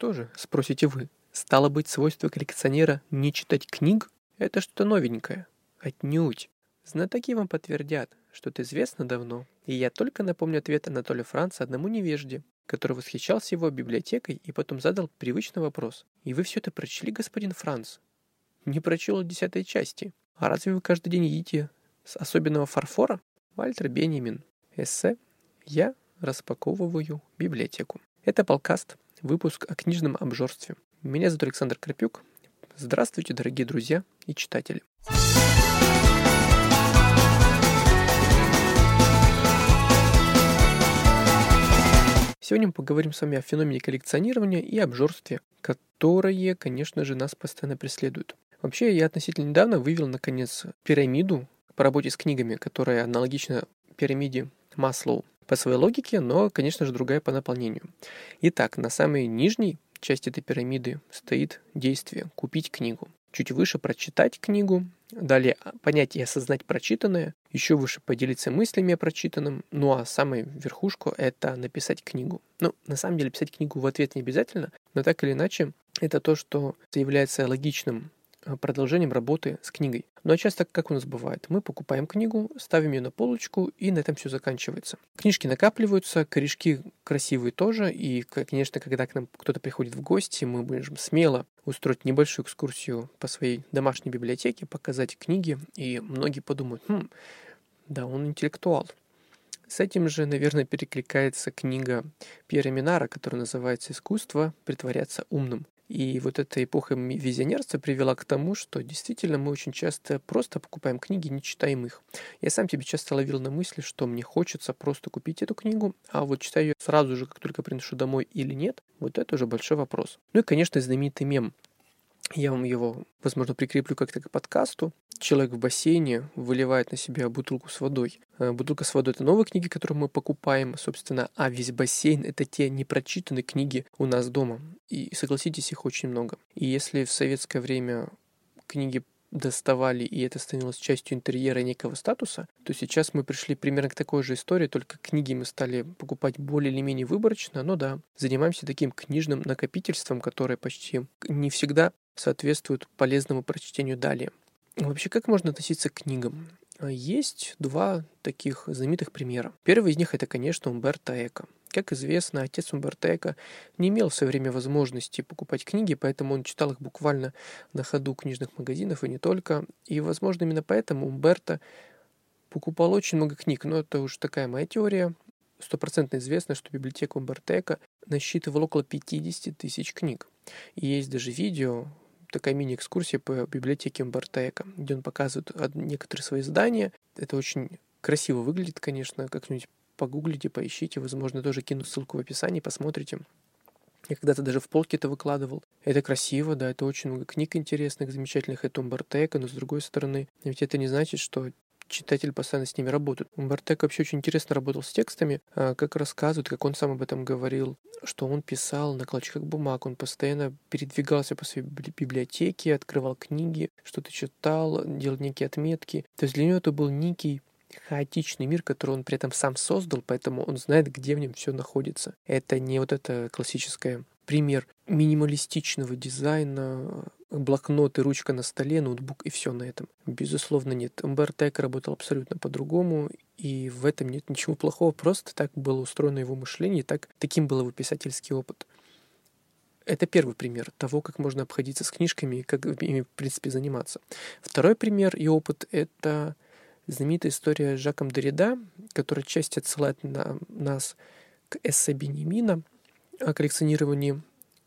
Что же, спросите вы, стало быть свойство коллекционера не читать книг? Это что-то новенькое. Отнюдь. Знатоки вам подтвердят, что это известно давно, и я только напомню ответ Анатолия Франца одному невежде, который восхищался его библиотекой и потом задал привычный вопрос. «И вы все это прочли, господин Франц?» «Не прочел десятой части. А разве вы каждый день едите с особенного фарфора?» Вальтер Бенемин. Эссе «Я распаковываю библиотеку». Это полкаст, выпуск о книжном обжорстве. Меня зовут Александр Крапюк. Здравствуйте, дорогие друзья и читатели. Сегодня мы поговорим с вами о феномене коллекционирования и обжорстве, которые, конечно же, нас постоянно преследуют. Вообще, я относительно недавно вывел, наконец, пирамиду по работе с книгами, которая аналогична пирамиде Маслоу по своей логике, но, конечно же, другая по наполнению. Итак, на самой нижней части этой пирамиды стоит действие «купить книгу». Чуть выше прочитать книгу, далее понять и осознать прочитанное, еще выше поделиться мыслями о прочитанном, ну а самая верхушку — это написать книгу. Ну, на самом деле, писать книгу в ответ не обязательно, но так или иначе, это то, что является логичным продолжением работы с книгой. Ну а часто как у нас бывает? Мы покупаем книгу, ставим ее на полочку, и на этом все заканчивается. Книжки накапливаются, корешки красивые тоже, и, конечно, когда к нам кто-то приходит в гости, мы можем смело устроить небольшую экскурсию по своей домашней библиотеке, показать книги, и многие подумают, хм, да, он интеллектуал. С этим же, наверное, перекликается книга Пьера Минара, которая называется «Искусство притворяться умным». И вот эта эпоха визионерства привела к тому, что действительно мы очень часто просто покупаем книги, не читаем их. Я сам тебе часто ловил на мысли, что мне хочется просто купить эту книгу, а вот читаю ее сразу же, как только приношу домой или нет, вот это уже большой вопрос. Ну и, конечно, знаменитый мем я вам его, возможно, прикреплю как-то к подкасту. Человек в бассейне выливает на себя бутылку с водой. Э, бутылка с водой — это новые книги, которые мы покупаем, собственно, а весь бассейн — это те непрочитанные книги у нас дома. И, согласитесь, их очень много. И если в советское время книги доставали, и это становилось частью интерьера некого статуса, то сейчас мы пришли примерно к такой же истории, только книги мы стали покупать более или менее выборочно, но да, занимаемся таким книжным накопительством, которое почти не всегда соответствует полезному прочтению далее. Вообще, как можно относиться к книгам? Есть два таких знаменитых примера. Первый из них это, конечно, Умберто Эко. Как известно, отец Умберто Эко не имел в свое время возможности покупать книги, поэтому он читал их буквально на ходу книжных магазинов и не только. И, возможно, именно поэтому Умберто покупал очень много книг, но это уже такая моя теория. Стопроцентно известно, что библиотека Умберто Эко насчитывала около 50 тысяч книг. И есть даже видео, такая мини-экскурсия по библиотеке Умберто Эко, где он показывает некоторые свои здания. Это очень красиво выглядит, конечно, как-нибудь погуглите, поищите, возможно, тоже кину ссылку в описании, посмотрите. Я когда-то даже в полке это выкладывал. Это красиво, да, это очень много книг интересных, замечательных, это Умберто Эко, но с другой стороны, ведь это не значит, что читатель постоянно с ними работает. Умбертек вообще очень интересно работал с текстами, а, как рассказывает, как он сам об этом говорил, что он писал на клочках бумаг, он постоянно передвигался по своей библиотеке, открывал книги, что-то читал, делал некие отметки. То есть для него это был некий хаотичный мир, который он при этом сам создал, поэтому он знает, где в нем все находится. Это не вот это классическое пример минималистичного дизайна, блокноты, ручка на столе, ноутбук и все на этом. Безусловно, нет. Умберто Эко работал абсолютно по-другому, и в этом нет ничего плохого, просто так было устроено его мышление, так, таким был его писательский опыт. Это первый пример того, как можно обходиться с книжками и как ими, в принципе, заниматься. Второй пример и опыт — это знаменитая история Жаком Дорида, которая часть отсылает на нас к эссе Бенемина о коллекционировании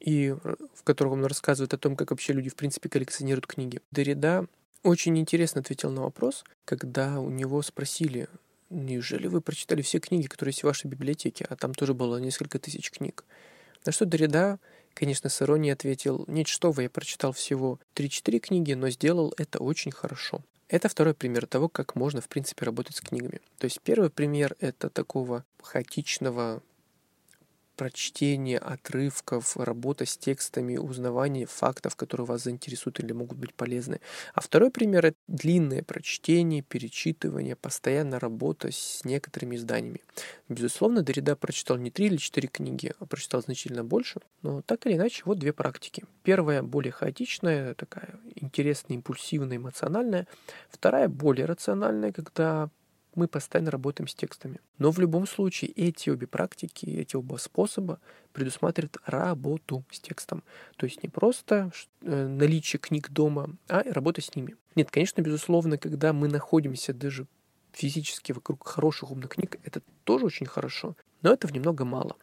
и э, в котором он рассказывает о том, как вообще люди, в принципе, коллекционируют книги. Дорида очень интересно ответил на вопрос, когда у него спросили, неужели вы прочитали все книги, которые есть в вашей библиотеке, а там тоже было несколько тысяч книг. На что Дорида, конечно, с иронией ответил, нет, что вы, я прочитал всего 3-4 книги, но сделал это очень хорошо. Это второй пример того, как можно, в принципе, работать с книгами. То есть первый пример — это такого хаотичного прочтение отрывков, работа с текстами, узнавание фактов, которые вас заинтересуют или могут быть полезны. А второй пример — это длинное прочтение, перечитывание, постоянная работа с некоторыми изданиями. Безусловно, Дорида прочитал не три или четыре книги, а прочитал значительно больше, но так или иначе, вот две практики. Первая более хаотичная, такая интересная, импульсивная, эмоциональная. Вторая более рациональная, когда мы постоянно работаем с текстами. Но в любом случае эти обе практики, эти оба способа предусматривают работу с текстом. То есть не просто э, наличие книг дома, а работа с ними. Нет, конечно, безусловно, когда мы находимся даже физически вокруг хороших умных книг, это тоже очень хорошо, но этого немного мало.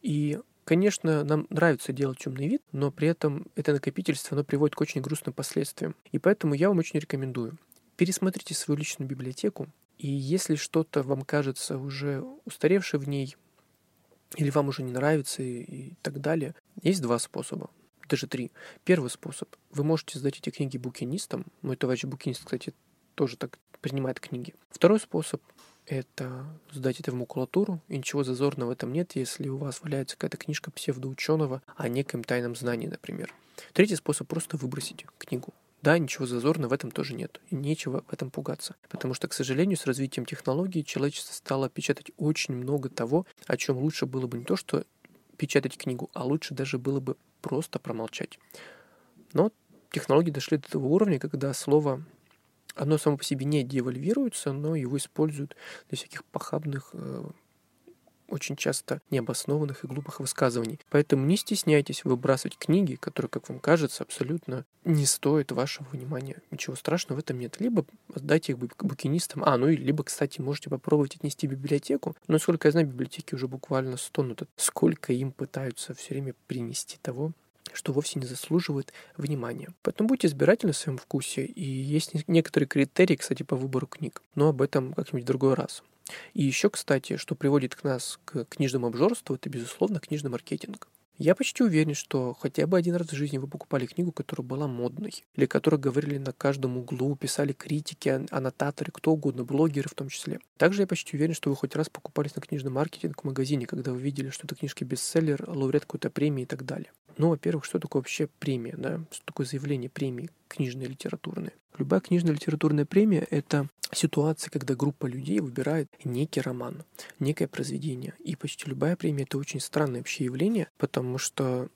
И Конечно, нам нравится делать умный вид, но при этом это накопительство, оно приводит к очень грустным последствиям. И поэтому я вам очень рекомендую. Пересмотрите свою личную библиотеку, и если что-то вам кажется уже устаревшее в ней, или вам уже не нравится и, и так далее, есть два способа, даже три. Первый способ. Вы можете сдать эти книги букинистам. Мой товарищ букинист, кстати, тоже так принимает книги. Второй способ — это сдать это в макулатуру, и ничего зазорного в этом нет, если у вас валяется какая-то книжка псевдоученого о неком тайном знании, например. Третий способ — просто выбросить книгу. Да, ничего зазорного в этом тоже нет. И нечего в этом пугаться. Потому что, к сожалению, с развитием технологий человечество стало печатать очень много того, о чем лучше было бы не то, что печатать книгу, а лучше даже было бы просто промолчать. Но технологии дошли до того уровня, когда слово оно само по себе не девальвируется, но его используют для всяких похабных э, очень часто необоснованных и глупых высказываний. Поэтому не стесняйтесь выбрасывать книги, которые, как вам кажется, абсолютно не стоят вашего внимания. Ничего страшного в этом нет. Либо отдайте их букинистам. А, ну и либо, кстати, можете попробовать отнести в библиотеку. Но, сколько я знаю, библиотеки уже буквально стонут. Сколько им пытаются все время принести того, что вовсе не заслуживает внимания. Поэтому будьте избирательны в своем вкусе, и есть некоторые критерии, кстати, по выбору книг. Но об этом как-нибудь в другой раз. И еще, кстати, что приводит к нас к книжному обжорству, это, безусловно, книжный маркетинг. Я почти уверен, что хотя бы один раз в жизни вы покупали книгу, которая была модной, или которую говорили на каждом углу, писали критики, аннотаторы, кто угодно, блогеры в том числе. Также я почти уверен, что вы хоть раз покупались на книжный маркетинг в магазине, когда вы видели, что это книжка бестселлер, лауреат какой-то премии и так далее. Ну, во-первых, что такое вообще премия, да? Что такое заявление премии книжной литературной? Любая книжная литературная премия — это ситуация, когда группа людей выбирает некий роман, некое произведение. И почти любая премия — это очень странное вообще явление, потому что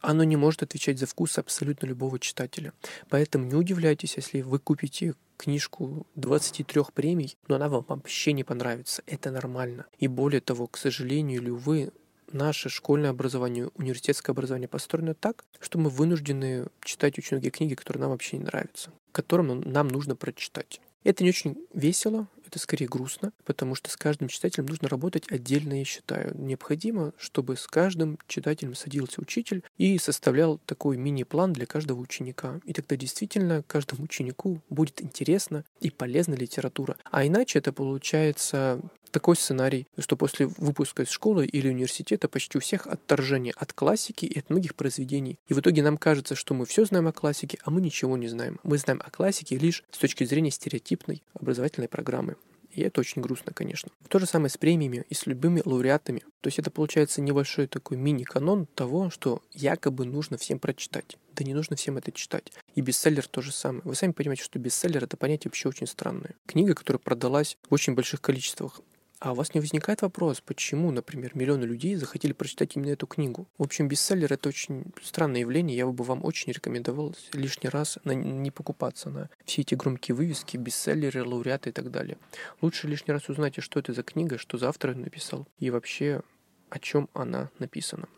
оно не может отвечать за вкус абсолютно любого читателя. Поэтому не удивляйтесь, если вы купите книжку 23 премий, но она вам вообще не понравится. Это нормально. И более того, к сожалению или увы, наше школьное образование, университетское образование построено так, что мы вынуждены читать очень многие книги, которые нам вообще не нравятся, которым нам нужно прочитать. Это не очень весело, это скорее грустно, потому что с каждым читателем нужно работать отдельно, я считаю. Необходимо, чтобы с каждым читателем садился учитель и составлял такой мини-план для каждого ученика. И тогда действительно каждому ученику будет интересна и полезна литература. А иначе это получается такой сценарий, что после выпуска из школы или университета почти у всех отторжение от классики и от многих произведений. И в итоге нам кажется, что мы все знаем о классике, а мы ничего не знаем. Мы знаем о классике лишь с точки зрения стереотипной образовательной программы. И это очень грустно, конечно. То же самое с премиями и с любыми лауреатами. То есть это получается небольшой такой мини-канон того, что якобы нужно всем прочитать. Да не нужно всем это читать. И бестселлер то же самое. Вы сами понимаете, что бестселлер это понятие вообще очень странное. Книга, которая продалась в очень больших количествах, а у вас не возникает вопрос, почему, например, миллионы людей захотели прочитать именно эту книгу? В общем, бестселлер — это очень странное явление. Я бы вам очень рекомендовал лишний раз на, не покупаться на все эти громкие вывески, бестселлеры, лауреаты и так далее. Лучше лишний раз узнайте, что это за книга, что за автор написал, и вообще о чем она написана.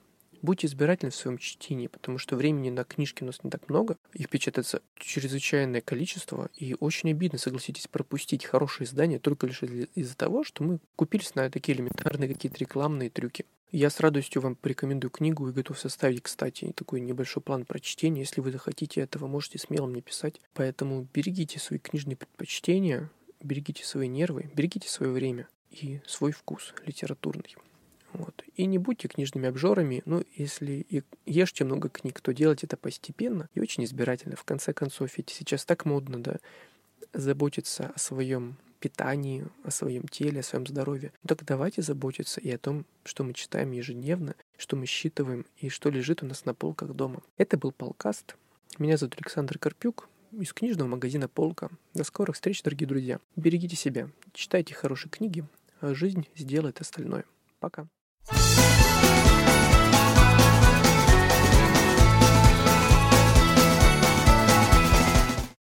Будьте избирательны в своем чтении, потому что времени на книжки у нас не так много. Их печатается чрезвычайное количество, и очень обидно, согласитесь, пропустить хорошие издания только лишь из-за того, что мы купились на такие элементарные какие-то рекламные трюки. Я с радостью вам порекомендую книгу и готов составить, кстати, такой небольшой план прочтения. Если вы захотите этого, можете смело мне писать. Поэтому берегите свои книжные предпочтения, берегите свои нервы, берегите свое время и свой вкус литературный. И не будьте книжными обжорами, ну, если и ешьте много книг, то делайте это постепенно и очень избирательно. В конце концов, ведь сейчас так модно, да, заботиться о своем питании, о своем теле, о своем здоровье. Так давайте заботиться и о том, что мы читаем ежедневно, что мы считываем и что лежит у нас на полках дома. Это был Полкаст. Меня зовут Александр Карпюк из книжного магазина «Полка». До скорых встреч, дорогие друзья. Берегите себя, читайте хорошие книги, а жизнь сделает остальное. Пока.